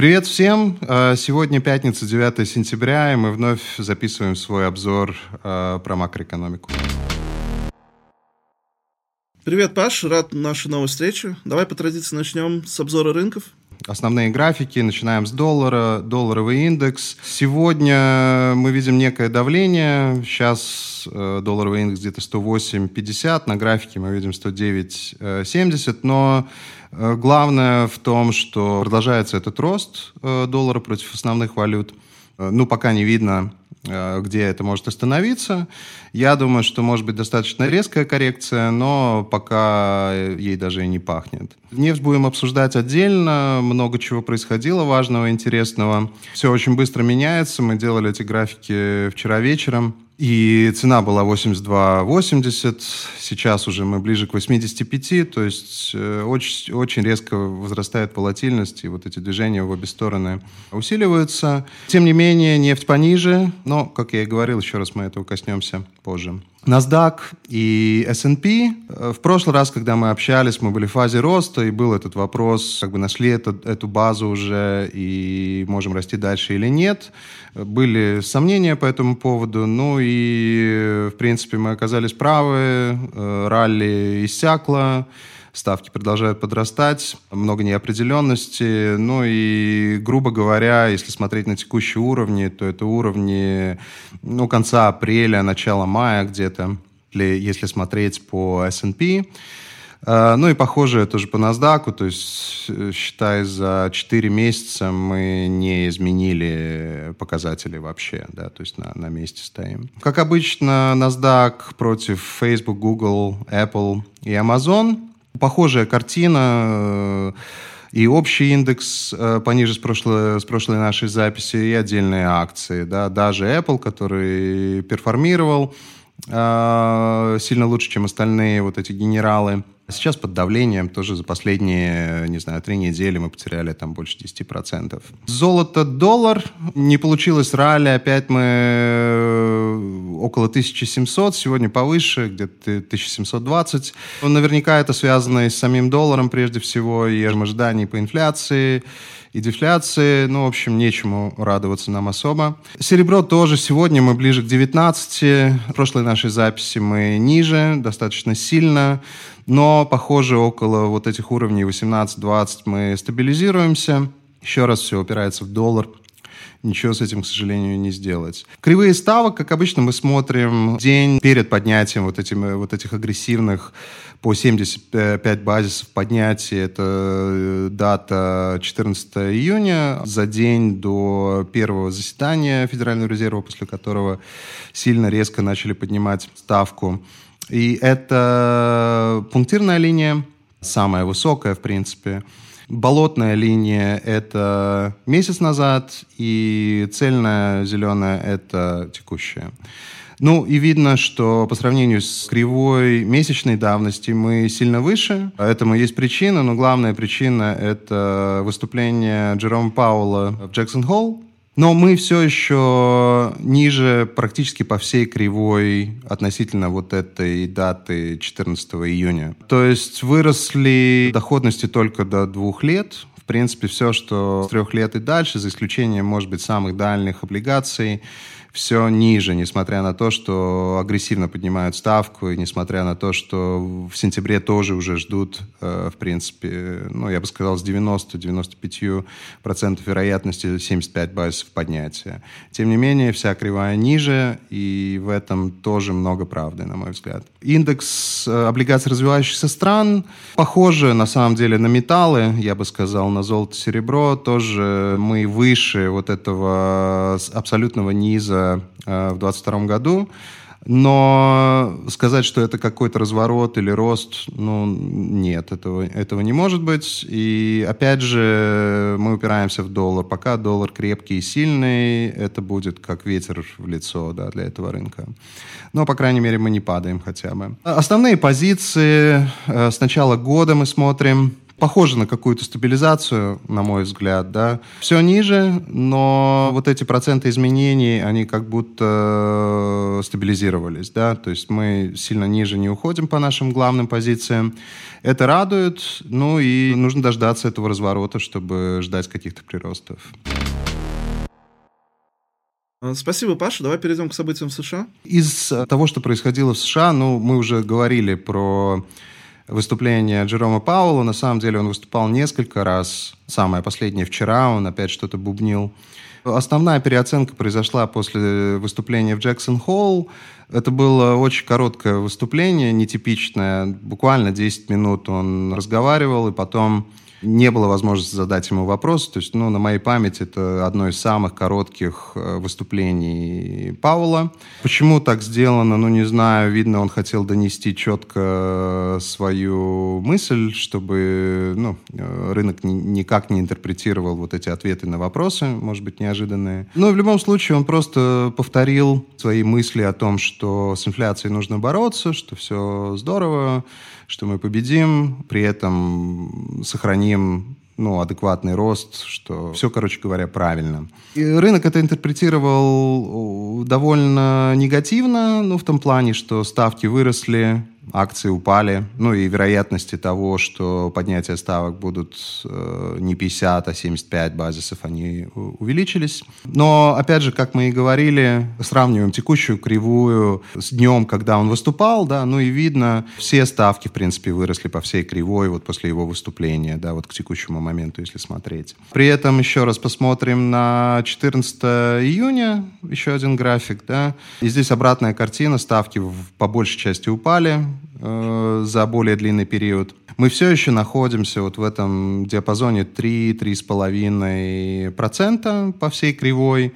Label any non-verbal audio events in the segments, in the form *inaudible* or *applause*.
Привет всем! А, сегодня пятница, 9 сентября, и мы вновь записываем свой обзор а, про макроэкономику. Привет, Паш, рад нашей новой встрече. Давай по традиции начнем с обзора рынков. Основные графики. Начинаем с доллара. Долларовый индекс. Сегодня мы видим некое давление. Сейчас э, долларовый индекс где-то 108.50. На графике мы видим 109.70. Но Э, главное в том, что продолжается этот рост э, доллара против основных валют. Ну, пока не видно, где это может остановиться. Я думаю, что может быть достаточно резкая коррекция, но пока ей даже и не пахнет. Нефть будем обсуждать отдельно. Много чего происходило важного, интересного. Все очень быстро меняется. Мы делали эти графики вчера вечером. И цена была 82,80, сейчас уже мы ближе к 85, то есть э, очень, очень резко возрастает волатильность, и вот эти движения в обе стороны усиливаются. Тем не менее, нефть пониже, но, как я и говорил, еще раз мы этого коснемся позже. NASDAQ и S&P. Э, в прошлый раз, когда мы общались, мы были в фазе роста, и был этот вопрос, как бы нашли это, эту базу уже, и можем расти дальше или нет. Были сомнения по этому поводу, ну и, в принципе, мы оказались правы, э, ралли иссякло, ставки продолжают подрастать, много неопределенности. Ну и, грубо говоря, если смотреть на текущие уровни, то это уровни ну, конца апреля, начала мая где-то, если смотреть по S&P. А, ну и похоже тоже по NASDAQ, то есть э, считай за 4 месяца мы не изменили показатели вообще, да, то есть на, на месте стоим. Как обычно, NASDAQ против Facebook, Google, Apple и Amazon. Похожая картина, э, и общий индекс э, пониже с прошлой, с прошлой нашей записи, и отдельные акции. Да. Даже Apple, который перформировал э, сильно лучше, чем остальные вот эти генералы – Сейчас под давлением тоже за последние, не знаю, три недели мы потеряли там больше 10%. Золото-доллар. Не получилось ралли. Опять мы э, около 1700. Сегодня повыше, где-то 1720. Наверняка это связано и с самим долларом прежде всего, и ожиданий по инфляции и дефляции. Ну, в общем, нечему радоваться нам особо. Серебро тоже. Сегодня мы ближе к 19. В прошлой нашей записи мы ниже, достаточно сильно. Но, похоже, около вот этих уровней 18-20 мы стабилизируемся. Еще раз все упирается в доллар. Ничего с этим, к сожалению, не сделать. Кривые ставок, как обычно, мы смотрим день перед поднятием вот, этим, вот этих агрессивных по 75 базисов поднятия. Это э, дата 14 июня, за день до первого заседания Федерального резерва, после которого сильно резко начали поднимать ставку. И это пунктирная линия, самая высокая, в принципе. Болотная линия – это месяц назад, и цельная зеленая – это текущая. Ну, и видно, что по сравнению с кривой месячной давности мы сильно выше. Этому есть причина, но главная причина – это выступление Джерома Паула в Джексон-Холл, но мы все еще ниже практически по всей кривой относительно вот этой даты 14 июня. То есть выросли доходности только до двух лет. В принципе, все, что с трех лет и дальше, за исключением, может быть, самых дальних облигаций, все ниже, несмотря на то, что агрессивно поднимают ставку, и несмотря на то, что в сентябре тоже уже ждут, э, в принципе, ну, я бы сказал, с 90-95% вероятности 75 базисов поднятия. Тем не менее, вся кривая ниже, и в этом тоже много правды, на мой взгляд. Индекс э, облигаций развивающихся стран похоже, на самом деле, на металлы, я бы сказал, на золото-серебро, тоже мы выше вот этого абсолютного низа в 2022 году. Но сказать, что это какой-то разворот или рост, ну, нет, этого, этого не может быть. И опять же, мы упираемся в доллар. Пока доллар крепкий и сильный, это будет как ветер в лицо да, для этого рынка. Но, по крайней мере, мы не падаем хотя бы. Основные позиции э, с начала года мы смотрим похоже на какую-то стабилизацию, на мой взгляд, да. Все ниже, но вот эти проценты изменений, они как будто стабилизировались, да, то есть мы сильно ниже не уходим по нашим главным позициям. Это радует, ну и нужно дождаться этого разворота, чтобы ждать каких-то приростов. Спасибо, Паша. Давай перейдем к событиям в США. Из того, что происходило в США, ну, мы уже говорили про выступление Джерома Пауэлла. На самом деле он выступал несколько раз. Самое последнее вчера он опять что-то бубнил. Основная переоценка произошла после выступления в Джексон Холл. Это было очень короткое выступление, нетипичное. Буквально 10 минут он разговаривал, и потом не было возможности задать ему вопрос. То есть, ну, на моей памяти это одно из самых коротких э, выступлений Паула. Почему так сделано, ну, не знаю. Видно, он хотел донести четко свою мысль, чтобы ну, э, рынок никак не интерпретировал вот эти ответы на вопросы, может быть, неожиданные. Но в любом случае он просто повторил свои мысли о том, что с инфляцией нужно бороться, что все здорово, что мы победим, при этом сохраним ну, адекватный рост, что все, короче говоря, правильно. И рынок это интерпретировал довольно негативно, ну, в том плане, что ставки выросли, акции упали, ну и вероятности того, что поднятие ставок будут э, не 50, а 75 базисов, они увеличились. Но, опять же, как мы и говорили, сравниваем текущую кривую с днем, когда он выступал, да, ну и видно, все ставки, в принципе, выросли по всей кривой вот после его выступления, да, вот к текущему моменту, если смотреть. При этом еще раз посмотрим на 14 июня, еще один график, да, и здесь обратная картина, ставки по большей части упали, э, за более длинный период. Мы все еще находимся вот в этом диапазоне 3-3,5% по всей кривой.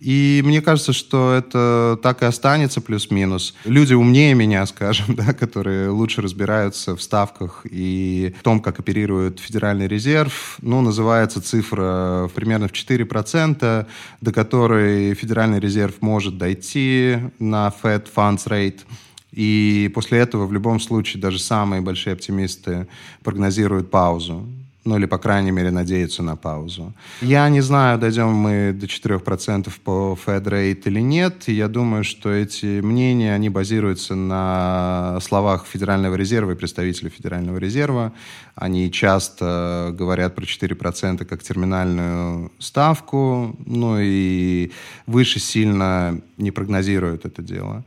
И мне кажется, что это так и останется плюс-минус. Люди умнее меня, *laughs* скажем, да, которые лучше разбираются в ставках и в том, как оперирует Федеральный резерв, ну, называется цифра примерно в 4%, до которой Федеральный резерв может дойти на Fed Funds Rate – и после этого в любом случае даже самые большие оптимисты прогнозируют паузу. Ну или, по крайней мере, надеются на паузу. Я не знаю, дойдем мы до 4% по Fed Rate или нет. Я думаю, что эти мнения, они базируются на словах Федерального резерва и представителей Федерального резерва. Они часто говорят про 4% как терминальную ставку, ну и выше сильно не прогнозируют это дело.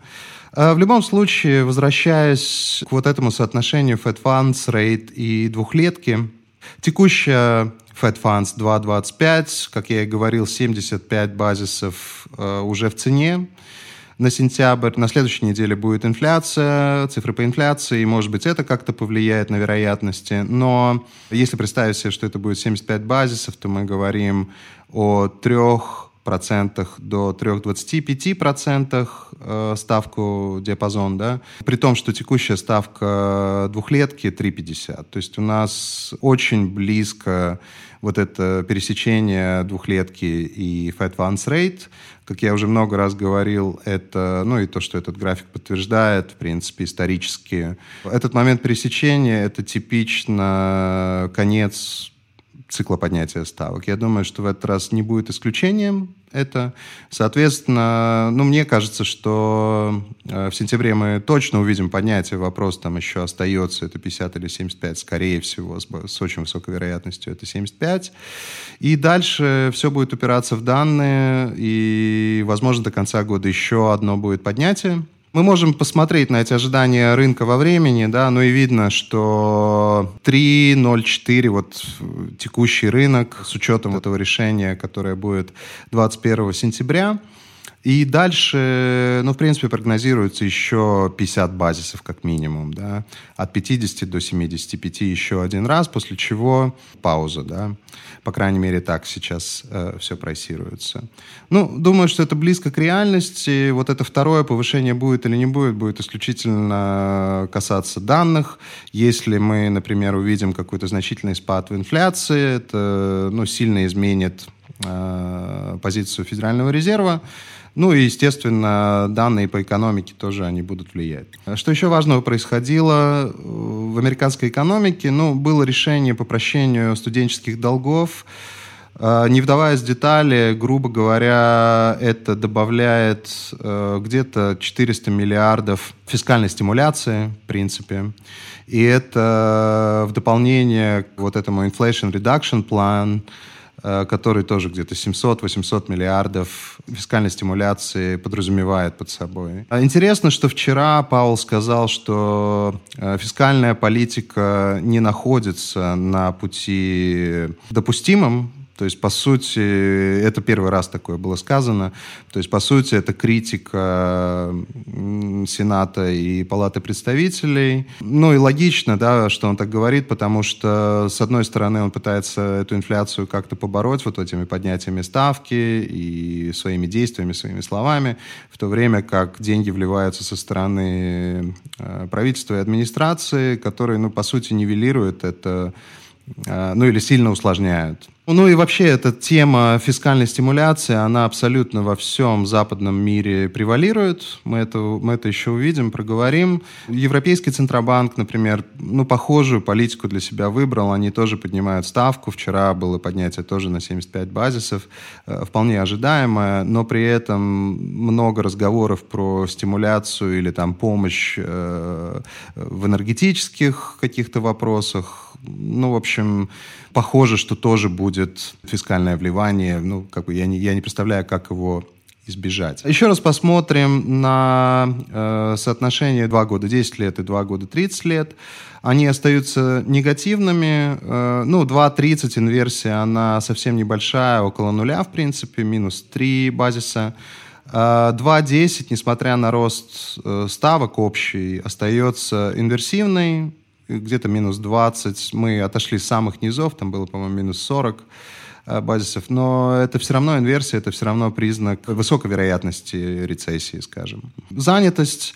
А, в любом случае, возвращаясь к вот этому соотношению Fed Funds, Rate и двухлетки, текущая Fed Funds 2.25, как я и говорил, 75 базисов э, уже в цене на сентябрь. На следующей неделе будет инфляция, цифры по инфляции, и, может быть, это как-то повлияет на вероятности. Но если представить себе, что это будет 75 базисов, то мы говорим о трех до 3,25 процентах э, ставку диапазон, да, при том, что текущая ставка двухлетки 3,50. То есть у нас очень близко вот это пересечение двухлетки и Fed Funds Rate. Как я уже много раз говорил, это, ну и то, что этот график подтверждает, в принципе, исторически. Этот момент пересечения — это типично конец цикла поднятия ставок. Я думаю, что в этот раз не будет исключением это. Соответственно, ну, мне кажется, что э, в сентябре мы точно увидим поднятие. Вопрос там еще остается, это 50 или 75, скорее всего, с, с очень высокой вероятностью это 75. И дальше все будет упираться в данные, и, возможно, до конца года еще одно будет поднятие. Мы можем посмотреть на эти ожидания рынка во времени, да, но и видно, что 3.04, вот текущий рынок, с учетом этого решения, которое будет 21 сентября, И дальше, ну, в принципе, прогнозируется еще 50 базисов как минимум, да, от 50 до 75 еще один раз, после чего пауза, да. По крайней мере, так сейчас э, все прайсируется. Ну, думаю, что это близко к реальности. Вот это второе повышение будет или не будет, будет исключительно касаться данных. Если мы, например, увидим какой-то значительный спад в инфляции, это ну, сильно изменит позицию Федерального резерва. Ну и, естественно, данные по экономике тоже они будут влиять. Что еще важного происходило в американской экономике? Ну, было решение по прощению студенческих долгов. А, не вдаваясь в детали, грубо говоря, это добавляет э, где-то 400 миллиардов фискальной стимуляции, в принципе. И это в дополнение к вот этому Inflation Reduction Plan, Э, который тоже где-то 700-800 миллиардов фискальной стимуляции подразумевает под собой. А интересно, что вчера Паул сказал, что э, фискальная политика не находится на пути допустимым то есть, по сути, это первый раз такое было сказано. То есть, по сути, это критика Сената и Палаты представителей. Ну и логично, да, что он так говорит, потому что, с одной стороны, он пытается эту инфляцию как-то побороть вот этими поднятиями ставки и своими действиями, своими словами, в то время как деньги вливаются со стороны э, правительства и администрации, которые, ну, по сути, нивелируют это, э, ну или сильно усложняют. Ну и вообще эта тема фискальной стимуляции, она абсолютно во всем западном мире превалирует. Мы это, мы это еще увидим, проговорим. Европейский Центробанк, например, ну, похожую политику для себя выбрал. Они тоже поднимают ставку. Вчера было поднятие тоже на 75 базисов. Э, вполне ожидаемое, но при этом много разговоров про стимуляцию или там помощь э, в энергетических каких-то вопросах ну, в общем, похоже, что тоже будет фискальное вливание. Ну, как бы я не, я не представляю, как его избежать. Еще раз посмотрим на э, соотношение 2 года 10 лет и 2 года 30 лет. Они остаются негативными. Э, ну, 2.30 инверсия, она совсем небольшая, около нуля, в принципе, минус 3 базиса. 2.10, э, несмотря на рост э, ставок общий, остается инверсивной, где-то минус 20. Мы отошли с самых низов, там было, по-моему, минус 40 э, базисов, но это все равно инверсия, это все равно признак высокой вероятности рецессии, скажем. Занятость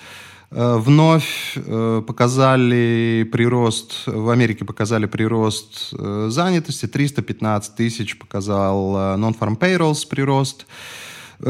э, вновь э, показали прирост, в Америке показали прирост занятости, 315 тысяч показал non-farm payrolls прирост,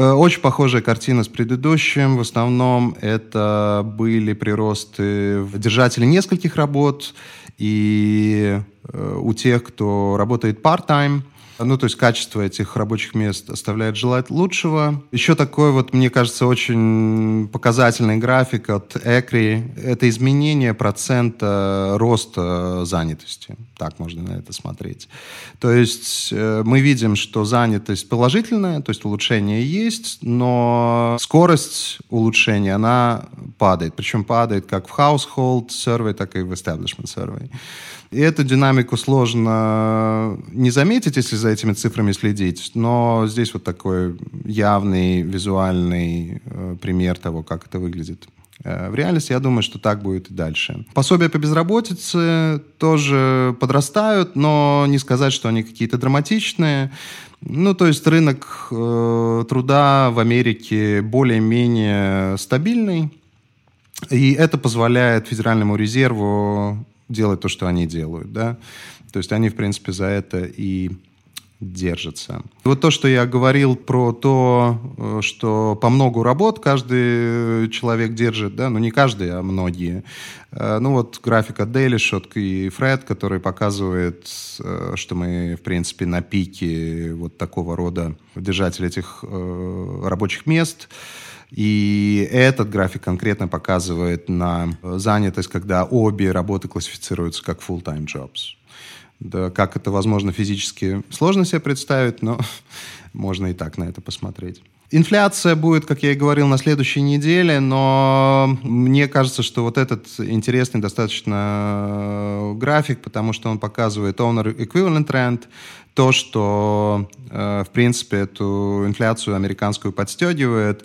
очень похожая картина с предыдущим. В основном это были приросты держателей нескольких работ и э, у тех, кто работает part-time – ну, то есть качество этих рабочих мест оставляет желать лучшего. Еще такой вот, мне кажется, очень показательный график от ЭКРИ. Это изменение процента роста занятости. Так можно на это смотреть. То есть э, мы видим, что занятость положительная, то есть улучшение есть, но скорость улучшения, она падает. Причем падает как в household survey, так и в establishment survey. И эту динамику сложно не заметить, если за этими цифрами следить, но здесь вот такой явный визуальный э, пример того, как это выглядит. Э, в реальности я думаю, что так будет и дальше. Пособия по безработице тоже подрастают, но не сказать, что они какие-то драматичные. Ну, то есть рынок э, труда в Америке более-менее стабильный, и это позволяет Федеральному резерву делать то, что они делают, да. То есть они, в принципе, за это и держатся. Вот то, что я говорил про то, э, что по много работ каждый человек держит, да, ну не каждый, а многие. Э, ну вот график от Daily Shot и Фред, который показывает, э, что мы, в принципе, на пике вот такого рода держателей этих рабочих мест. И этот график конкретно показывает на занятость, когда обе работы классифицируются как full-time jobs. Да, как это возможно физически, сложно себе представить, но *laughs* можно и так на это посмотреть. Инфляция будет, как я и говорил, на следующей неделе, но мне кажется, что вот этот интересный достаточно график, потому что он показывает owner equivalent trend, то, что, в принципе, эту инфляцию американскую подстегивает.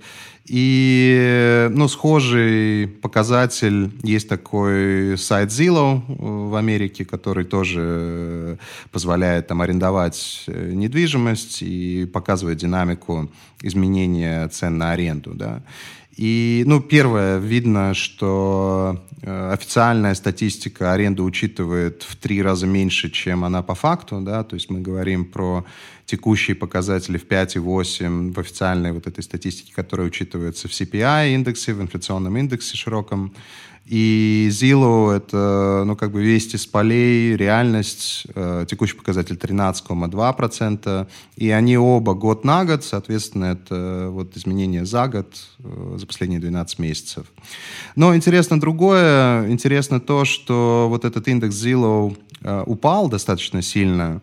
И, ну, схожий показатель, есть такой сайт Zillow в Америке, который тоже позволяет там арендовать недвижимость и показывает динамику изменения цен на аренду, да. И, ну, первое, видно, что э, официальная статистика аренды учитывает в три раза меньше, чем она по факту, да, то есть мы говорим про текущие показатели в 5,8 в официальной вот этой статистике, которая учитывается в CPI-индексе, в инфляционном индексе широком. И Zillow — это, ну, как бы вести с полей, реальность, э, текущий показатель 13,2%, и они оба год на год, соответственно, это вот изменение за год, э, за последние 12 месяцев. Но интересно другое, интересно то, что вот этот индекс Zillow э, упал достаточно сильно,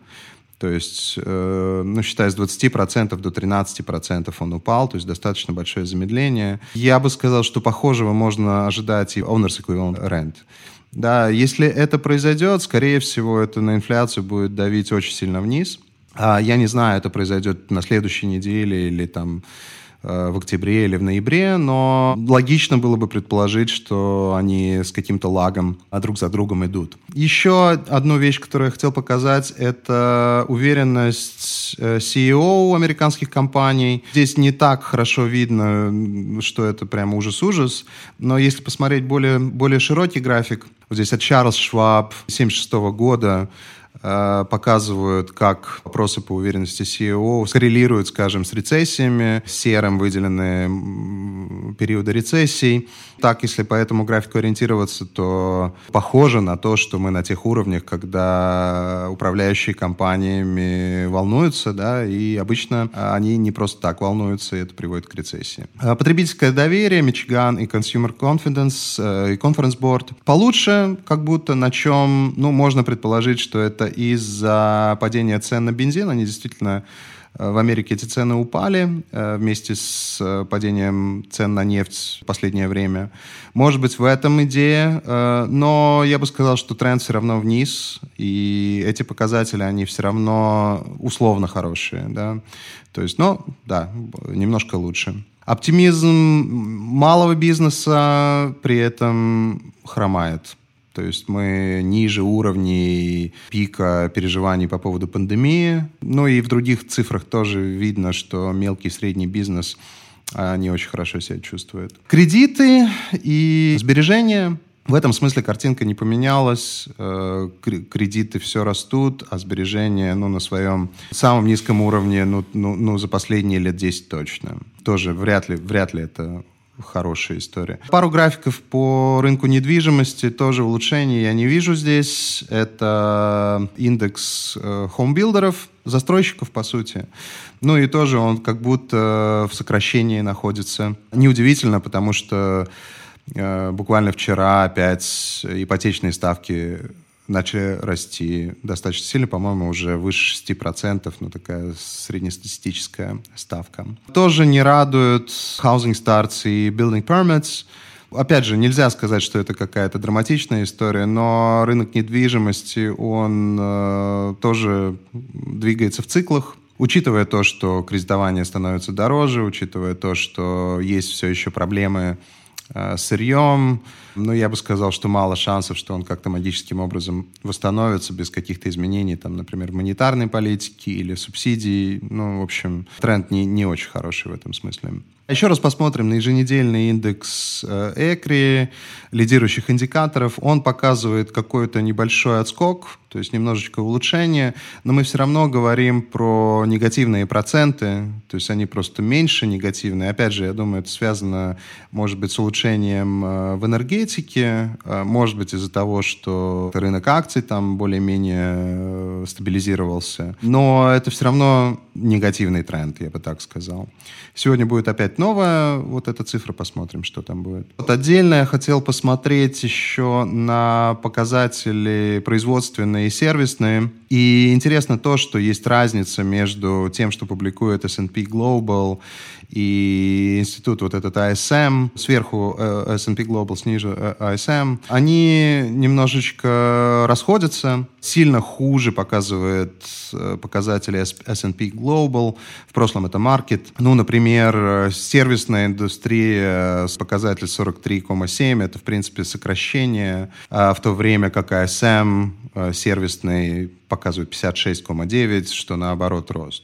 то есть, э, ну, считая с 20% до 13% он упал, то есть достаточно большое замедление. Я бы сказал, что похожего можно ожидать и Owners Equivalent Rent. Да, если это произойдет, скорее всего, это на инфляцию будет давить очень сильно вниз. А я не знаю, это произойдет на следующей неделе или там в октябре или в ноябре, но логично было бы предположить, что они с каким-то лагом друг за другом идут. Еще одну вещь, которую я хотел показать, это уверенность э, CEO американских компаний. Здесь не так хорошо видно, что это прямо ужас-ужас, но если посмотреть более, более широкий график, вот здесь от Чарльз Шваб 1976 года, Э, показывают, как вопросы по уверенности CEO коррелируют, скажем, с рецессиями, серым выделены периоды рецессий. Так, если по этому графику ориентироваться, то похоже на то, что мы на тех уровнях, когда управляющие компаниями волнуются, да, и обычно они не просто так волнуются, и это приводит к рецессии. Э, потребительское доверие, Michigan и Consumer Confidence, э, и Conference Board получше, как будто на чем, ну, можно предположить, что это из-за падения цен на бензин. Они действительно э, в Америке эти цены упали э, вместе с э, падением цен на нефть в последнее время. Может быть, в этом идея, но я бы сказал, что тренд все равно вниз, и эти показатели, они все равно условно хорошие. Да? То есть, ну, да, немножко лучше. Оптимизм малого бизнеса при этом хромает. То есть мы ниже уровней пика переживаний по поводу пандемии. Ну и в других цифрах тоже видно, что мелкий и средний бизнес а, не очень хорошо себя чувствует. Кредиты и сбережения в этом смысле картинка не поменялась, э, кредиты все растут, а сбережения ну, на своем самом низком уровне ну, ну, ну, за последние лет 10 точно. Тоже вряд ли, вряд ли это хорошая история. Пару графиков по рынку недвижимости, тоже улучшений я не вижу здесь. Это индекс э, homebuilder ов, застройщиков, по сути. Ну и тоже он как будто в сокращении находится. Неудивительно, потому что э, буквально вчера опять ипотечные ставки начали расти достаточно сильно, по-моему, уже выше 6%, ну, такая среднестатистическая ставка. Тоже не радуют housing starts и building permits. Опять же, нельзя сказать, что это какая-то драматичная история, но рынок недвижимости, он э, тоже двигается в циклах. Учитывая то, что кредитование становится дороже, учитывая то, что есть все еще проблемы сырьем. Ну, я бы сказал, что мало шансов, что он как-то магическим образом восстановится без каких-то изменений, там, например, монетарной политики или субсидий. Ну, в общем, тренд не, не очень хороший в этом смысле. Еще раз посмотрим на еженедельный индекс ЭКРИ, лидирующих индикаторов. Он показывает какой-то небольшой отскок, то есть немножечко улучшение, но мы все равно говорим про негативные проценты, то есть они просто меньше негативные. Опять же, я думаю, это связано, может быть, с улучшением э, в энергетике, э, может быть, из-за того, что рынок акций там более-менее э, стабилизировался. Но это все равно негативный тренд, я бы так сказал. Сегодня будет опять опять новая вот эта цифра, посмотрим, что там будет. Вот отдельно я хотел посмотреть еще на показатели производственные и сервисные. И интересно то, что есть разница между тем, что публикует S&P Global и институт вот этот ISM, сверху э, S&P Global, снизу э, ISM, они немножечко расходятся. Сильно хуже показывает э, показатели S&P Global. В прошлом это Market. Ну, например, сервисная индустрия с показателем 43,7. Это, в принципе, сокращение. А в то время как ISM сервисный показывает 56,9, что наоборот рост.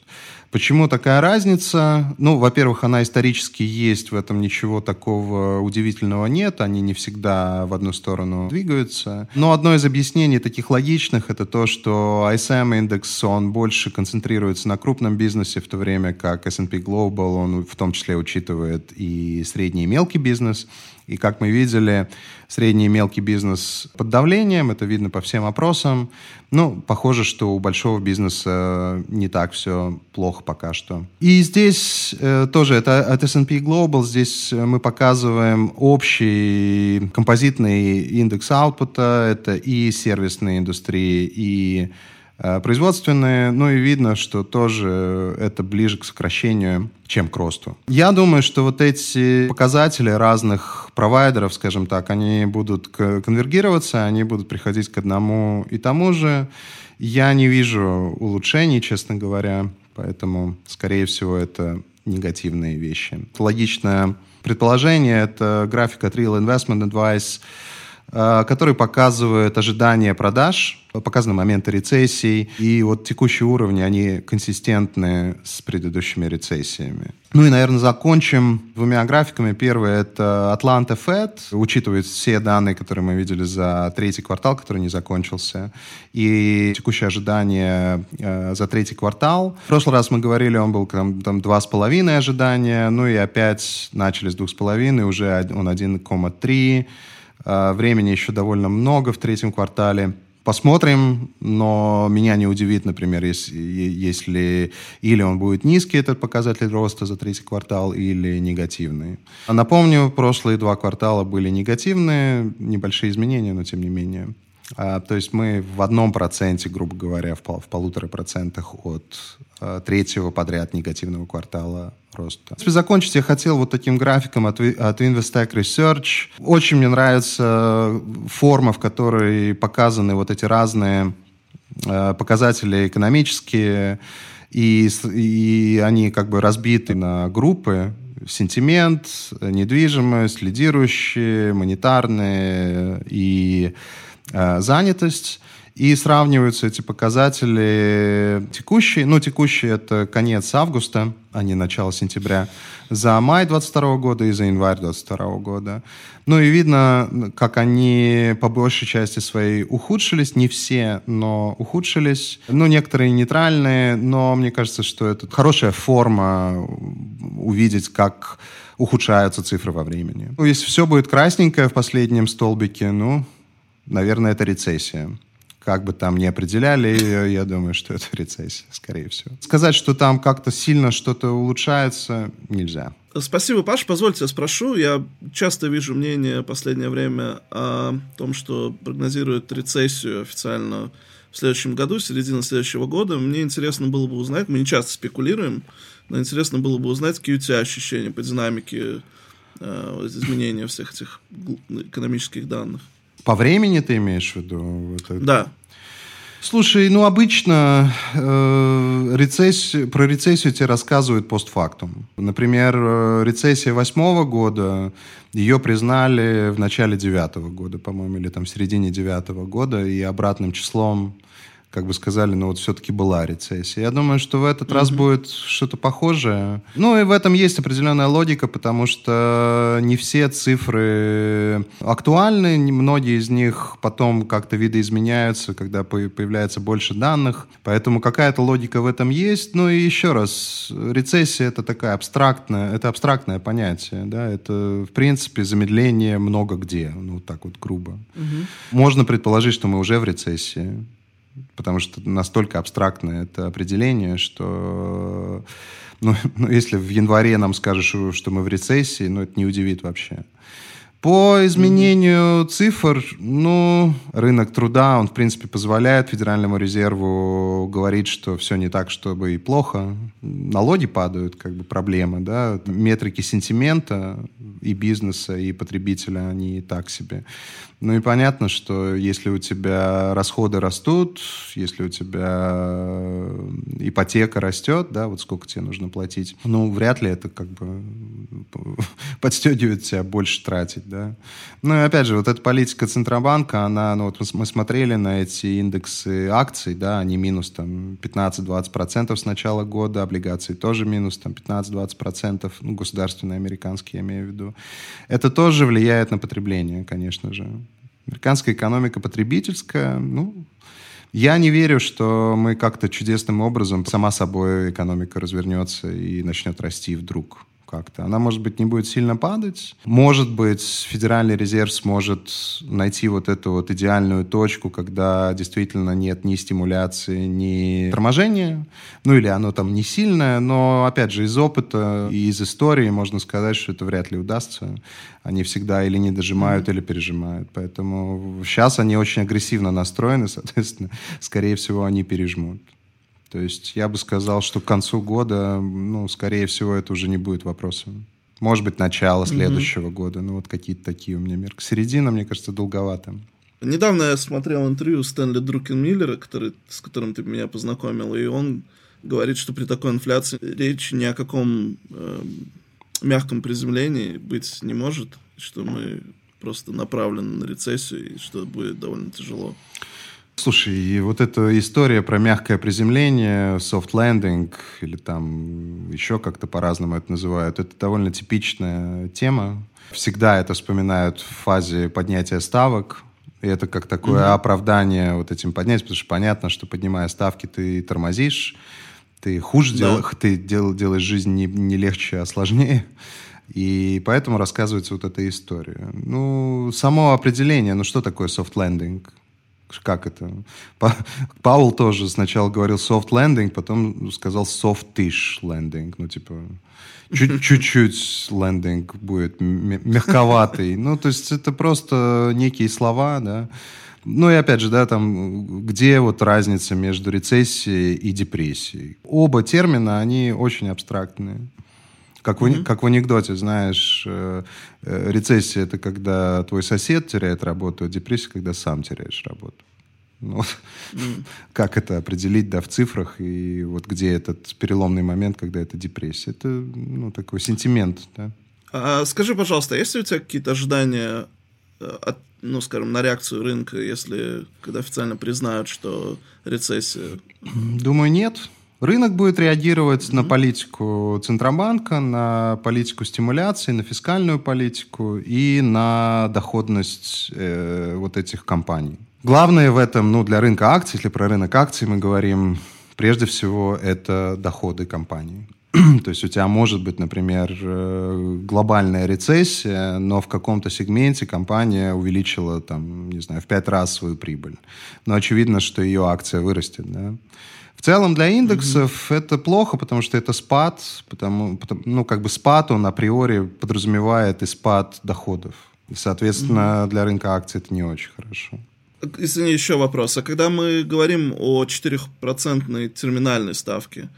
Почему такая разница? Ну, во-первых, она исторически есть, в этом ничего такого удивительного нет, они не всегда в одну сторону двигаются. Но одно из объяснений таких логичных это то, что ISM индекс, он больше концентрируется на крупном бизнесе, в то время как S&P Global, он в том числе учитывает и средний и мелкий бизнес. И как мы видели, средний и мелкий бизнес под давлением, это видно по всем опросам. Ну, похоже, что у большого бизнеса не так все плохо пока что. И здесь э, тоже это от S&P Global, здесь мы показываем общий композитный индекс аутпута, это и сервисные индустрии, и производственные, ну и видно, что тоже это ближе к сокращению, чем к росту. Я думаю, что вот эти показатели разных провайдеров, скажем так, они будут конвергироваться, они будут приходить к одному и тому же. Я не вижу улучшений, честно говоря, поэтому, скорее всего, это негативные вещи. Логичное предположение — это график от Real Investment Advice — Э, который показывает ожидания продаж, показаны моменты рецессий, и вот текущие уровни, они консистентны с предыдущими рецессиями. Ну и, наверное, закончим двумя графиками. Первый — это Atlanta Fed, учитывает все данные, которые мы видели за третий квартал, который не закончился, и текущие ожидания э, за третий квартал. В прошлый раз мы говорили, он был там, там 2,5 ожидания, ну и опять начали с 2,5, уже он 1,3, а, времени еще довольно много в третьем квартале. Посмотрим, но меня не удивит, например, если, если или он будет низкий, этот показатель роста за третий квартал, или негативный. Напомню, прошлые два квартала были негативные, небольшие изменения, но тем не менее. А, то есть мы в одном проценте, грубо говоря, в, пол, в полутора процентах от а, третьего подряд негативного квартала роста. Если закончить, я хотел вот таким графиком от, от Investec Research. Очень мне нравится форма, в которой показаны вот эти разные а, показатели экономические, и, и они как бы разбиты на группы, сентимент, недвижимость, лидирующие, монетарные и Э, занятость, и сравниваются эти показатели текущие, ну, текущие это конец августа, а не начало сентября, за май 22 года и за январь 22 года. Ну и видно, как они по большей части своей ухудшились, не все, но ухудшились. Ну, некоторые нейтральные, но мне кажется, что это хорошая форма увидеть, как ухудшаются цифры во времени. Ну, если все будет красненькое в последнем столбике, ну, наверное, это рецессия. Как бы там ни определяли, я думаю, что это рецессия, скорее всего. Сказать, что там как-то сильно что-то улучшается, нельзя. Спасибо, Паш. Позвольте, я спрошу. Я часто вижу мнение в последнее время о том, что прогнозируют рецессию официально в следующем году, середина следующего года. Мне интересно было бы узнать, мы не часто спекулируем, но интересно было бы узнать, какие у тебя ощущения по динамике э, изменения всех этих экономических данных. По времени ты имеешь в виду? Это... Да. Слушай, ну обычно э, рецессию, про рецессию тебе рассказывают постфактум. Например, э, рецессия восьмого года, ее признали в начале девятого года, по-моему, или там в середине девятого года, и обратным числом как бы сказали, ну вот все-таки была рецессия. Я думаю, что в этот mm-hmm. раз будет что-то похожее. Ну и в этом есть определенная логика, потому что не все цифры актуальны, многие из них потом как-то видоизменяются, когда появляется больше данных, поэтому какая-то логика в этом есть. Ну и еще раз, рецессия это такая абстрактная, это абстрактное понятие, да, это в принципе замедление много где, ну так вот грубо. Mm-hmm. Можно предположить, что мы уже в рецессии. Потому что настолько абстрактное это определение, что ну, *laughs* ну, если в январе нам скажешь, что мы в рецессии, ну, это не удивит вообще. По изменению mm-hmm. цифр, ну, рынок труда, он, в принципе, позволяет Федеральному резерву говорить, что все не так, чтобы и плохо. Налоги падают, как бы проблемы, да. Метрики сентимента и бизнеса, и потребителя, они так себе. Ну и понятно, что если у тебя расходы растут, если у тебя ипотека растет, да, вот сколько тебе нужно платить, ну, вряд ли это как бы *laughs* подстегивает тебя больше тратить, да. Ну и опять же, вот эта политика Центробанка, она, ну вот мы смотрели на эти индексы акций, да, они минус там 15-20% с начала года, облигации тоже минус там 15-20%, ну, государственные американские, я имею в виду. Это тоже влияет на потребление, конечно же. Американская экономика потребительская, ну, я не верю, что мы как-то чудесным образом сама собой экономика развернется и начнет расти вдруг как-то. Она, может быть, не будет сильно падать. Может быть, Федеральный резерв сможет найти вот эту вот идеальную точку, когда действительно нет ни стимуляции, ни торможения. Ну, или оно там не сильное, но, опять же, из опыта и из истории можно сказать, что это вряд ли удастся. Они всегда или не дожимают, или пережимают. Поэтому сейчас они очень агрессивно настроены, *laughs* соответственно, скорее всего, они пережмут. То есть я бы сказал, что к концу года, ну, скорее всего, это уже не будет вопросом. Может быть, начало следующего mm-hmm. года. Ну, вот какие-то такие у меня мерки. Середина, мне кажется, долговато. Недавно я смотрел интервью Стэнли Друкенмиллера, который, с которым ты меня познакомил, и он говорит, что при такой инфляции речь ни о каком э, мягком приземлении быть не может, что мы просто направлены на рецессию, и что будет довольно тяжело. Слушай, и вот эта история про мягкое приземление, soft landing, или там еще как-то по-разному это называют, это довольно типичная тема. Всегда это вспоминают в фазе поднятия ставок, и это как такое mm-hmm. оправдание вот этим поднятием, потому что понятно, что поднимая ставки, ты тормозишь, ты хуже да. делаешь, ты дел, делаешь жизнь не, не легче, а сложнее. И поэтому рассказывается вот эта история. Ну, само определение, ну что такое soft landing? Как это? Паул тоже сначала говорил soft landing, потом сказал softish landing. Ну, типа, *laughs* чуть-чуть лендинг будет мягковатый. Ну, то есть это просто некие слова, да. Ну и опять же, да, там, где вот разница между рецессией и депрессией? Оба термина, они очень абстрактные. Как в, mm-hmm. как в анекдоте, знаешь, э, э, рецессия это когда твой сосед теряет работу, а депрессия, когда сам теряешь работу. Ну, mm. *laughs* Как это определить, да, в цифрах, и вот где этот переломный момент, когда это депрессия? Это, ну, такой сентимент, да. А, скажи, пожалуйста, есть ли у тебя какие-то ожидания э, от, ну, скажем, на реакцию рынка, если, когда официально признают, что рецессия? Думаю, нет. Рынок будет реагировать mm-hmm. на политику Центробанка, на политику стимуляции, на фискальную политику и на доходность э, вот этих компаний. Главное в этом, ну, для рынка акций, если про рынок акций мы говорим, прежде всего, это доходы компании. *clears throat* То есть у тебя может быть, например, э, глобальная рецессия, но в каком-то сегменте компания увеличила, там, не знаю, в пять раз свою прибыль. Но очевидно, что ее акция вырастет, да. В целом для индексов mm-hmm. это плохо, потому что это спад, потому, потому, ну, как бы спад, он априори подразумевает и спад доходов. И, соответственно, mm-hmm. для рынка акций это не очень хорошо. Извини, еще вопрос. А когда мы говорим о 4% терминальной ставке,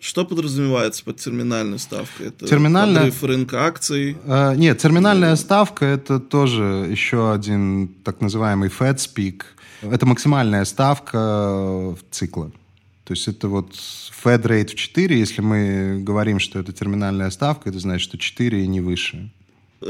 что подразумевается под терминальной ставкой? Это терминальная... подрыв рынка акций? Э, нет, терминальная ставка – это тоже еще один так называемый Fed speak. Это максимальная ставка цикла. То есть это вот Fed rate в 4, если мы говорим, что это терминальная ставка, это значит, что 4 и не выше.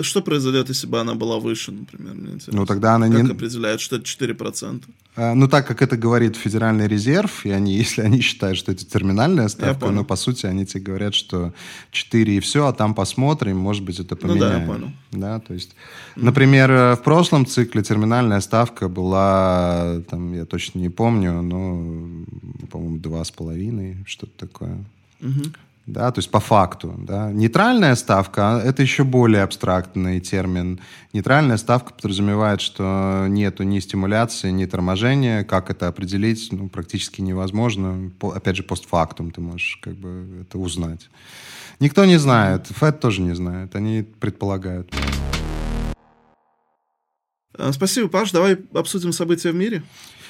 Что произойдет, если бы она была выше, например? Мне ну, тогда она как не... определяет, что это 4%? А, ну, так как это говорит Федеральный резерв, и они, *laughs* если они считают, что это терминальная ставка, ну, по сути, они тебе говорят, что 4 и все, а там посмотрим, может быть, это поменяем. Ну, да, я понял. Да, то есть, mm-hmm. например, э, в прошлом цикле терминальная ставка была, там, я точно не помню, но, по-моему, 2,5, что-то такое. Mm-hmm. Да, то есть по факту. Да. Нейтральная ставка а – это еще более абстрактный термин. Нейтральная ставка подразумевает, что нету ни стимуляции, ни торможения. Как это определить, ну, практически невозможно. По, опять же, постфактум ты можешь как бы это узнать. Никто не знает, ФЭД тоже не знает, они предполагают. А, спасибо, Паш. Давай обсудим события в мире.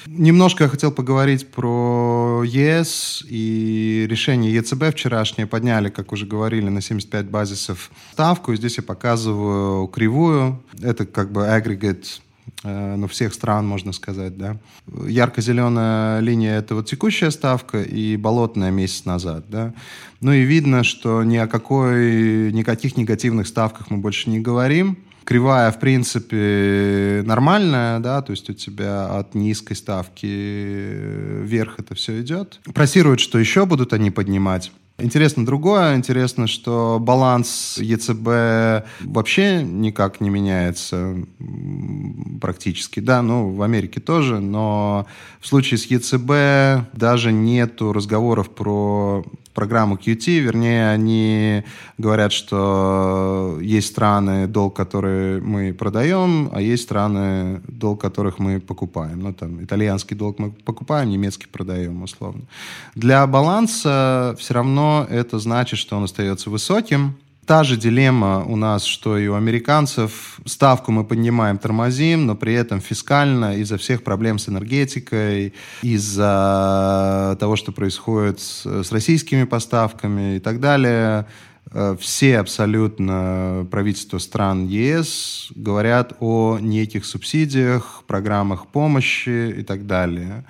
Немножко я хотел поговорить про ЕС и решение ЕЦБ вчерашнее. Подняли, как уже говорили, на 75 базисов ставку. И здесь я показываю кривую. Это как бы агрегат э, ну, всех стран, можно сказать, да. Ярко-зеленая линия – это вот текущая ставка и болотная месяц назад, да. Ну и видно, что ни о какой, никаких негативных ставках мы больше не говорим. Кривая, в принципе, нормальная, да, то есть у тебя от низкой ставки вверх это все идет. Просируют, что еще будут они поднимать. Интересно другое. Интересно, что баланс ЕЦБ вообще никак не меняется практически. Да, ну, в Америке тоже, но в случае с ЕЦБ даже нету разговоров про программу QT, вернее, они говорят, что есть страны, долг которые мы продаем, а есть страны, долг которых мы покупаем. Ну, там, итальянский долг мы покупаем, немецкий продаем, условно. Для баланса все равно это значит, что он остается высоким, Та же дилемма у нас, что и у американцев. Ставку мы поднимаем, тормозим, но при этом фискально из-за всех проблем с энергетикой, из-за того, что происходит с, с российскими поставками и так далее, э, все абсолютно правительства стран ЕС говорят о неких субсидиях, программах помощи и так далее.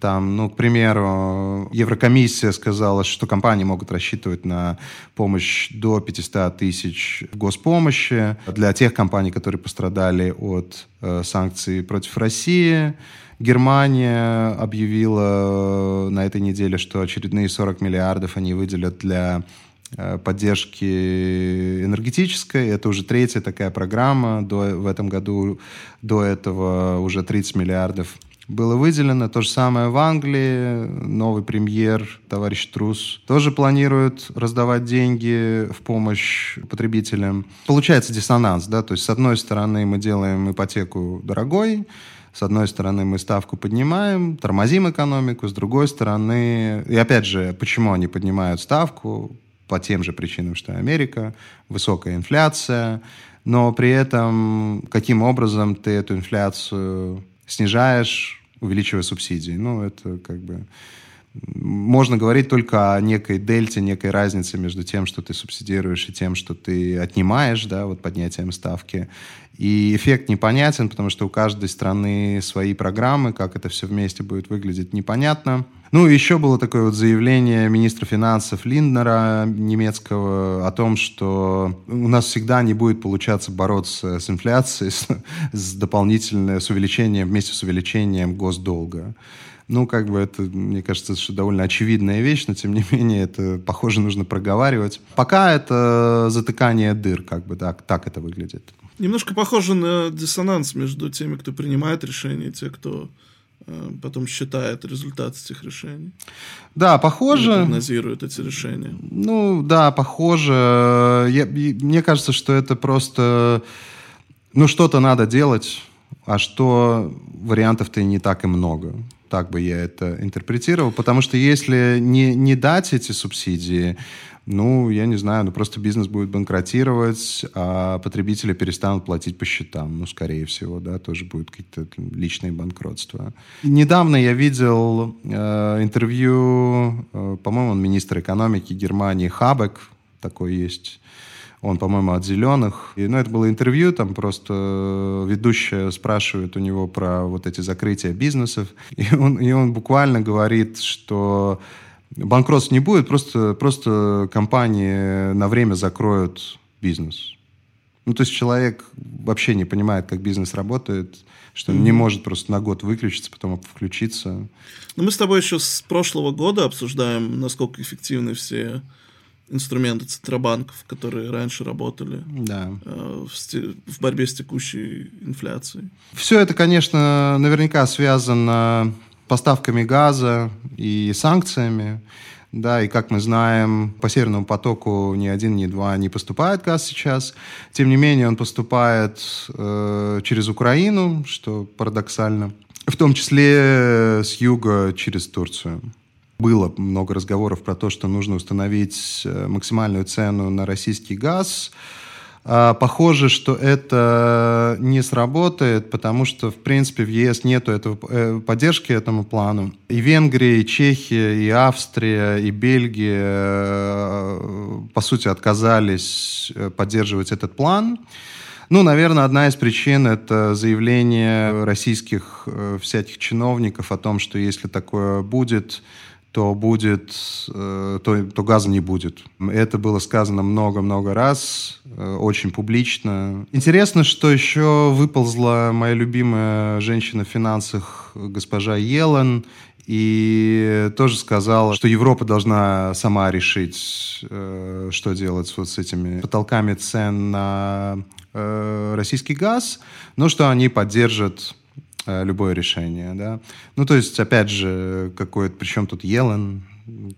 Там, ну, к примеру, Еврокомиссия сказала, что компании могут рассчитывать на помощь до 500 тысяч госпомощи для тех компаний, которые пострадали от э, санкций против России. Германия объявила на этой неделе, что очередные 40 миллиардов они выделят для э, поддержки энергетической. Это уже третья такая программа. До, в этом году до этого уже 30 миллиардов было выделено. То же самое в Англии. Новый премьер, товарищ Трус, тоже планирует раздавать деньги в помощь потребителям. Получается диссонанс, да, то есть с одной стороны мы делаем ипотеку дорогой, с одной стороны, мы ставку поднимаем, тормозим экономику, с другой стороны, и опять же, почему они поднимают ставку? По тем же причинам, что и Америка, высокая инфляция, но при этом каким образом ты эту инфляцию снижаешь, увеличивая субсидии. Ну, это как бы... Можно говорить только о некой дельте, некой разнице между тем, что ты субсидируешь, и тем, что ты отнимаешь, да, вот поднятием ставки. И эффект непонятен, потому что у каждой страны свои программы, как это все вместе будет выглядеть, непонятно. Ну, еще было такое вот заявление министра финансов Линднера немецкого о том, что у нас всегда не будет получаться бороться с инфляцией, с, с дополнительным, с увеличением, вместе с увеличением госдолга. Ну, как бы это, мне кажется, что довольно очевидная вещь, но тем не менее это, похоже, нужно проговаривать. Пока это затыкание дыр, как бы так, так это выглядит. Немножко похоже на диссонанс между теми, кто принимает решения, и те, кто э, потом считает результат этих решений. Да, похоже. Прогнозирует эти решения. Ну, да, похоже. Я, мне кажется, что это просто... Ну, что-то надо делать, а что вариантов-то не так и много. Так бы я это интерпретировал. Потому что если не, не дать эти субсидии, ну, я не знаю, ну просто бизнес будет банкротировать, а потребители перестанут платить по счетам. Ну, скорее всего, да, тоже будут какие-то личные банкротства. Недавно я видел э, интервью, э, по-моему, он министр экономики Германии Хабек, такой есть он, по-моему, от «Зеленых». И, ну, это было интервью, там просто ведущая спрашивает у него про вот эти закрытия бизнесов. И он, и он буквально говорит, что банкротств не будет, просто, просто компании на время закроют бизнес. Ну, то есть человек вообще не понимает, как бизнес работает, что mm-hmm. не может просто на год выключиться, потом включиться. Ну, мы с тобой еще с прошлого года обсуждаем, насколько эффективны все инструменты центробанков, которые раньше работали да. э, в, в борьбе с текущей инфляцией. Все это, конечно, наверняка связано поставками газа и санкциями. да, и как мы знаем, по Северному потоку ни один, ни два не поступает газ сейчас. Тем не менее, он поступает э, через Украину, что парадоксально, в том числе с юга через Турцию. Было много разговоров про то, что нужно установить э, максимальную цену на российский газ. А, похоже, что это не сработает, потому что, в принципе, в ЕС нет этого, э, поддержки этому плану. И Венгрия, и Чехия, и Австрия, и Бельгия, э, по сути, отказались поддерживать этот план. Ну, наверное, одна из причин – это заявление российских всяких чиновников о том, что если такое будет, то будет, э, то, то газа не будет. Это было сказано много-много раз, э, очень публично. Интересно, что еще выползла моя любимая женщина в финансах, госпожа Елен, и тоже сказала, что Европа должна сама решить, э, что делать вот с этими потолками цен на российский газ, но что они поддержат любое решение, да. Ну, то есть, опять же, какой-то, причем тут Елен,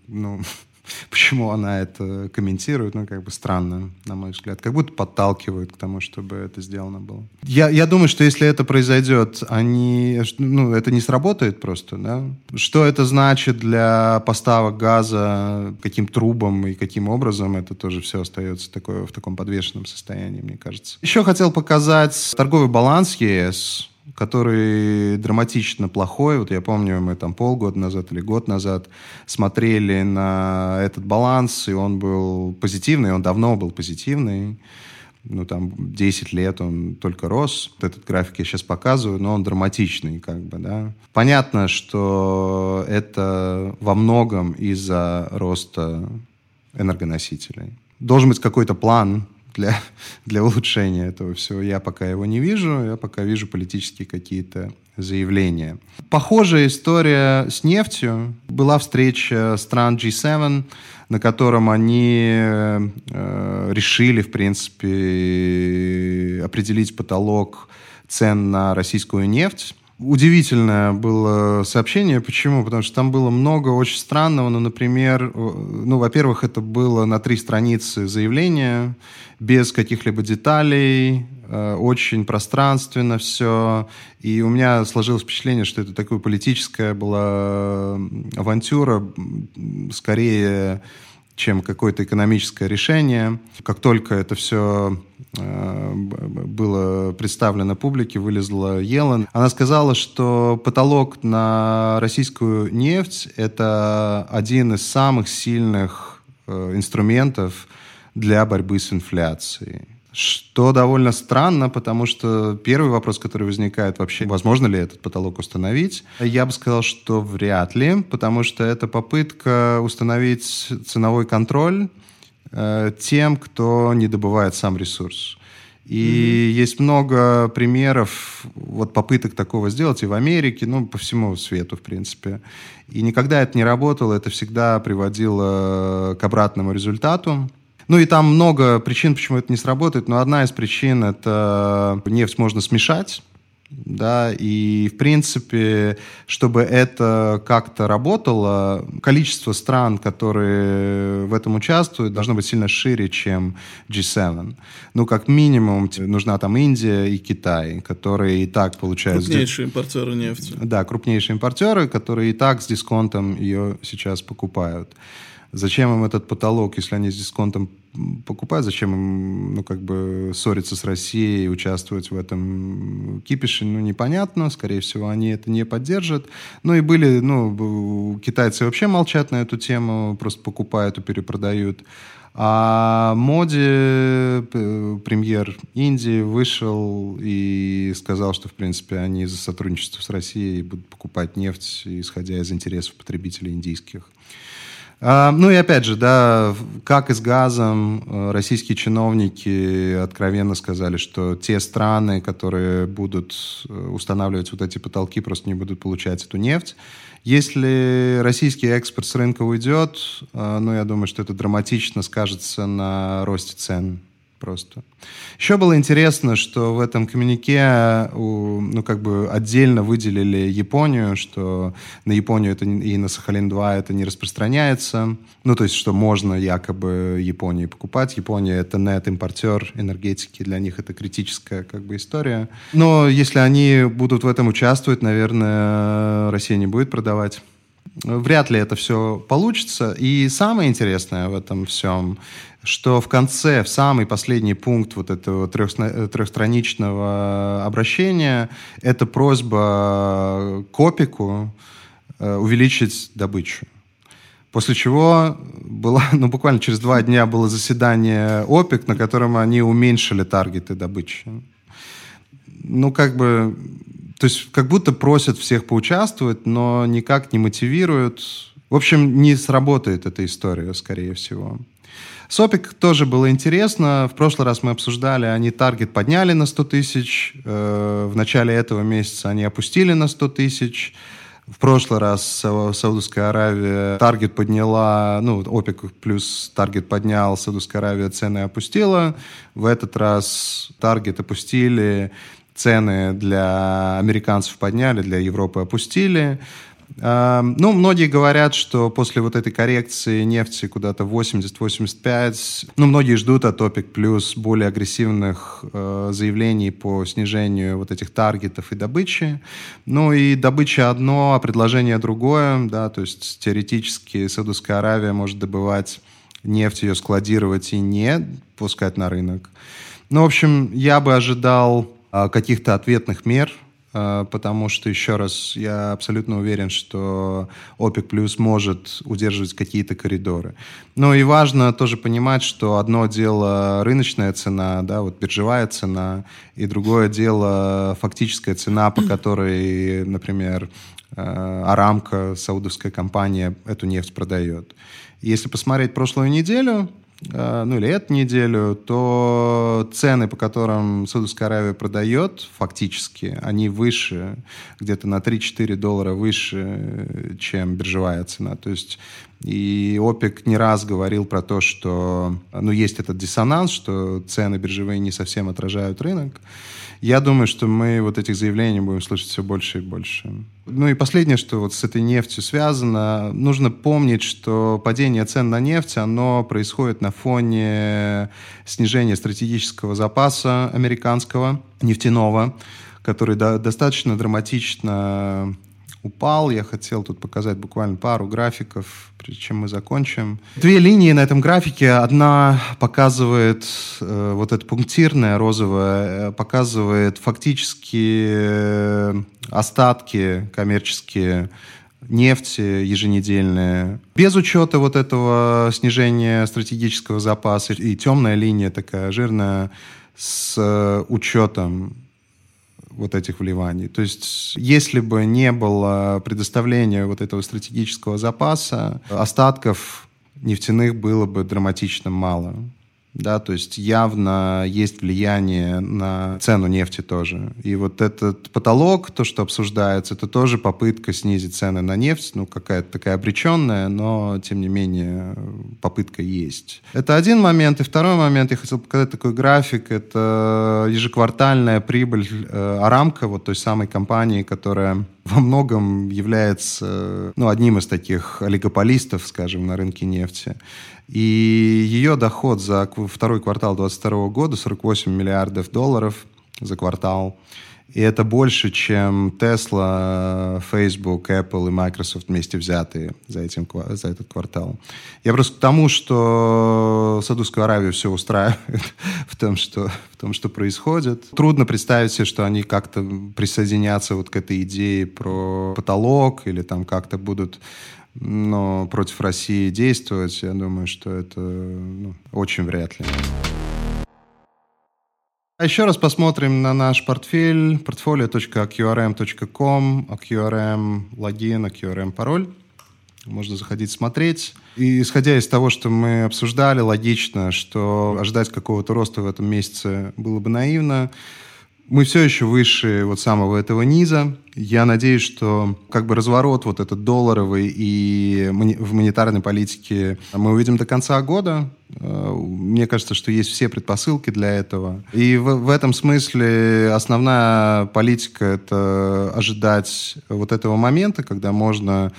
ну, *laughs* почему она это комментирует, ну, как бы странно, на мой взгляд. Как будто подталкивают к тому, чтобы это сделано было. Я, я думаю, что если это произойдет, они, ну, это не сработает просто, да. Что это значит для поставок газа, каким трубам и каким образом, это тоже все остается такое, в таком подвешенном состоянии, мне кажется. Еще хотел показать торговый баланс ЕС, который драматично плохой. Вот я помню, мы там полгода назад или год назад смотрели на этот баланс, и он был позитивный, он давно был позитивный. Ну, там 10 лет он только рос. Вот этот график я сейчас показываю, но он драматичный, как бы, да. Понятно, что это во многом из-за роста энергоносителей. Должен быть какой-то план для, для улучшения этого всего. Я пока его не вижу, я пока вижу политические какие-то заявления. Похожая история с нефтью. Была встреча стран G7, на котором они э, решили, в принципе, определить потолок цен на российскую нефть удивительное было сообщение. Почему? Потому что там было много очень странного. Ну, например, ну, во-первых, это было на три страницы заявления, без каких-либо деталей, э, очень пространственно все. И у меня сложилось впечатление, что это такая политическая была авантюра, скорее чем какое-то экономическое решение. Как только это все э, было представлено публике, вылезла Елен. Она сказала, что потолок на российскую нефть – это один из самых сильных э, инструментов для борьбы с инфляцией. Что довольно странно, потому что первый вопрос, который возникает вообще, возможно ли этот потолок установить, я бы сказал, что вряд ли, потому что это попытка установить ценовой контроль э, тем, кто не добывает сам ресурс. И mm-hmm. есть много примеров вот попыток такого сделать и в Америке, ну, по всему свету, в принципе. И никогда это не работало, это всегда приводило к обратному результату. Ну и там много причин, почему это не сработает, но одна из причин – это нефть можно смешать, да, и в принципе, чтобы это как-то работало, количество стран, которые в этом участвуют, должно быть сильно шире, чем G7. Ну, как минимум, нужна там Индия и Китай, которые и так получают... Крупнейшие импортеры нефти. Да, крупнейшие импортеры, которые и так с дисконтом ее сейчас покупают. Зачем им этот потолок, если они с дисконтом покупают, зачем им, ну, как бы, ссориться с Россией, участвовать в этом кипише, ну, непонятно. Скорее всего, они это не поддержат. Ну, и были, ну, китайцы вообще молчат на эту тему, просто покупают и перепродают. А Моди, премьер Индии, вышел и сказал, что, в принципе, они за сотрудничество с Россией будут покупать нефть, исходя из интересов потребителей индийских. А, ну и опять же, да, как и с газом, э, российские чиновники откровенно сказали, что те страны, которые будут э, устанавливать вот эти потолки, просто не будут получать эту нефть. Если российский экспорт с рынка уйдет, э, ну, я думаю, что это драматично скажется на росте цен просто. Еще было интересно, что в этом коммюнике ну, как бы отдельно выделили Японию, что на Японию это и на Сахалин-2 это не распространяется. Ну, то есть, что можно якобы Японии покупать. Япония — это нет-импортер энергетики, для них это критическая как бы история. Но если они будут в этом участвовать, наверное, Россия не будет продавать вряд ли это все получится. И самое интересное в этом всем, что в конце, в самый последний пункт вот этого трехстраничного обращения, это просьба Копику э, увеличить добычу. После чего было, ну, буквально через два дня было заседание ОПЕК, на котором они уменьшили таргеты добычи. Ну, как бы то есть как будто просят всех поучаствовать, но никак не мотивируют. В общем, не сработает эта история, скорее всего. Сопик тоже было интересно. В прошлый раз мы обсуждали, они таргет подняли на 100 тысяч. Э, в начале этого месяца они опустили на 100 тысяч. В прошлый раз Саудовская Аравия таргет подняла, ну, ОПЕК плюс таргет поднял, Саудовская Аравия цены опустила. В этот раз таргет опустили, цены для американцев подняли, для Европы опустили. Ну, многие говорят, что после вот этой коррекции нефти куда-то 80-85, ну, многие ждут от ОПЕК плюс более агрессивных э, заявлений по снижению вот этих таргетов и добычи. Ну, и добыча одно, а предложение другое, да, то есть теоретически Саудовская Аравия может добывать нефть, ее складировать и не пускать на рынок. Ну, в общем, я бы ожидал каких-то ответных мер, а, потому что, еще раз, я абсолютно уверен, что ОПЕК плюс может удерживать какие-то коридоры. Но и важно тоже понимать, что одно дело рыночная цена, да, вот биржевая цена, и другое дело фактическая цена, по которой, например, а, Арамка, саудовская компания, эту нефть продает. Если посмотреть прошлую неделю, ну или эту неделю, то цены, по которым Саудовская Аравия продает, фактически, они выше, где-то на 3-4 доллара выше, чем биржевая цена. То есть и ОПЕК не раз говорил про то, что ну, есть этот диссонанс, что цены биржевые не совсем отражают рынок. Я думаю, что мы вот этих заявлений будем слышать все больше и больше. Ну и последнее, что вот с этой нефтью связано, нужно помнить, что падение цен на нефть, оно происходит на фоне снижения стратегического запаса американского нефтяного, который до, достаточно драматично упал. Я хотел тут показать буквально пару графиков, прежде чем мы закончим. Две линии на этом графике. Одна показывает, э, вот эта пунктирная розовая, э, показывает фактически э, остатки коммерческие нефти еженедельные. Без учета вот этого снижения стратегического запаса. И темная линия такая жирная с учетом вот этих вливаний. То есть, если бы не было предоставления вот этого стратегического запаса, остатков нефтяных было бы драматично мало да, то есть явно есть влияние на цену нефти тоже. И вот этот потолок, то, что обсуждается, это тоже попытка снизить цены на нефть, ну, какая-то такая обреченная, но, тем не менее, попытка есть. Это один момент. И второй момент, я хотел показать такой график, это ежеквартальная прибыль э, Арамка, вот той самой компании, которая во многом является ну, одним из таких олигополистов, скажем, на рынке нефти. И ее доход за второй квартал 2022 года 48 миллиардов долларов за квартал. И это больше, чем Tesla, Facebook, Apple и Microsoft вместе взятые за, этим, за этот квартал. Я просто к тому, что Саудовскую Аравию все устраивает *laughs* в том, что, в том, что происходит. Трудно представить себе, что они как-то присоединятся вот к этой идее про потолок или там как-то будут но против России действовать, я думаю, что это ну, очень вряд ли. А еще раз посмотрим на наш портфель portfolio.qrm.com, QRM логин, QRM пароль. Можно заходить смотреть. И исходя из того, что мы обсуждали, логично, что ожидать какого-то роста в этом месяце было бы наивно. Мы все еще выше вот самого этого низа. Я надеюсь, что как бы разворот вот этот долларовый и в монетарной политике мы увидим до конца года. Э, мне кажется, что есть все предпосылки для этого. И в, в этом смысле основная политика — это ожидать вот этого момента, когда можно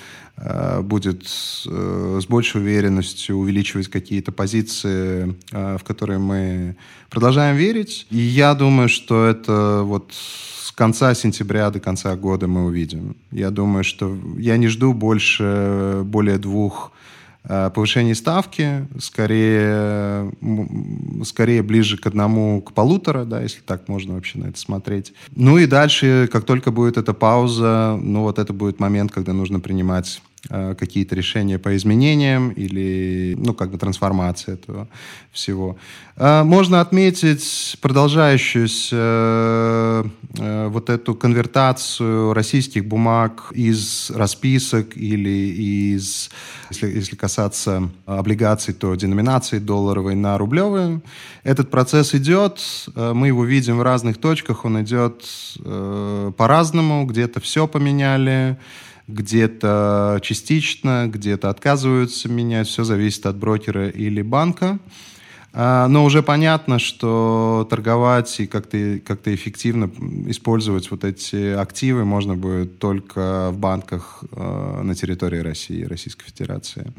будет э, с большей уверенностью увеличивать какие-то позиции, в которые мы продолжаем верить. И я думаю, что это вот с конца сентября до конца года мы увидим. Я думаю, что я не жду больше более двух Э, повышение ставки скорее, скорее ближе к одному, к полутора, да, если так можно вообще на это смотреть. Ну и дальше, как только будет эта пауза, ну вот это будет момент, когда нужно принимать Э, какие-то решения по изменениям или, ну, как бы трансформация этого всего. Э, можно отметить продолжающуюся э, вот эту конвертацию российских бумаг из расписок или из, если, если касаться облигаций, то деноминации долларовой на рублевые. Этот процесс идет, мы его видим в разных точках, он идет по-разному, где-то все поменяли, где-то частично, где-то отказываются менять. Все зависит от брокера или банка. А, но уже понятно, что торговать и как-то как эффективно использовать вот эти активы можно будет только в банках а, на территории России, Российской Федерации.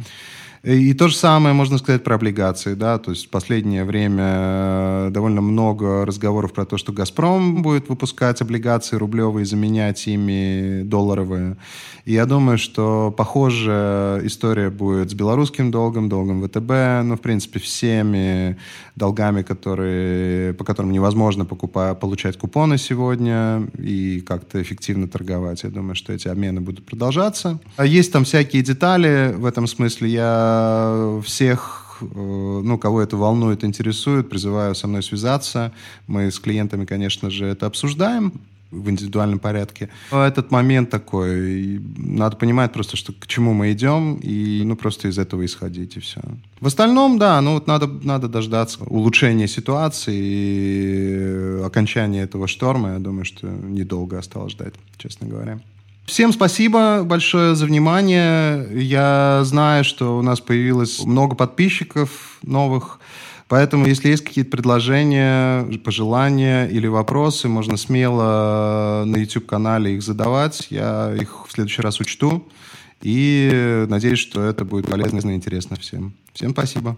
И то же самое можно сказать про облигации, да, то есть в последнее время э, довольно много разговоров про то, что «Газпром» будет выпускать облигации рублевые, заменять ими долларовые. И я думаю, что похожая история будет с белорусским долгом, долгом ВТБ, ну, в принципе, всеми долгами, которые, по которым невозможно покупать, получать купоны сегодня и как-то эффективно торговать. Я думаю, что эти обмены будут продолжаться. А есть там всякие детали в этом смысле. Я всех, э, ну, кого это волнует, интересует, призываю со мной связаться. Мы с клиентами, конечно же, это обсуждаем в индивидуальном порядке. Но этот момент такой, надо понимать просто, что к чему мы идем, и ну просто из этого исходить, и все. В остальном, да, ну вот надо, надо дождаться улучшения ситуации и окончания этого шторма. Я думаю, что недолго осталось ждать, честно говоря. Всем спасибо большое за внимание. Я знаю, что у нас появилось много подписчиков новых. Поэтому, если есть какие-то предложения, пожелания или вопросы, можно смело на YouTube-канале их задавать. Я их в следующий раз учту. И надеюсь, что это будет полезно и интересно всем. Всем спасибо.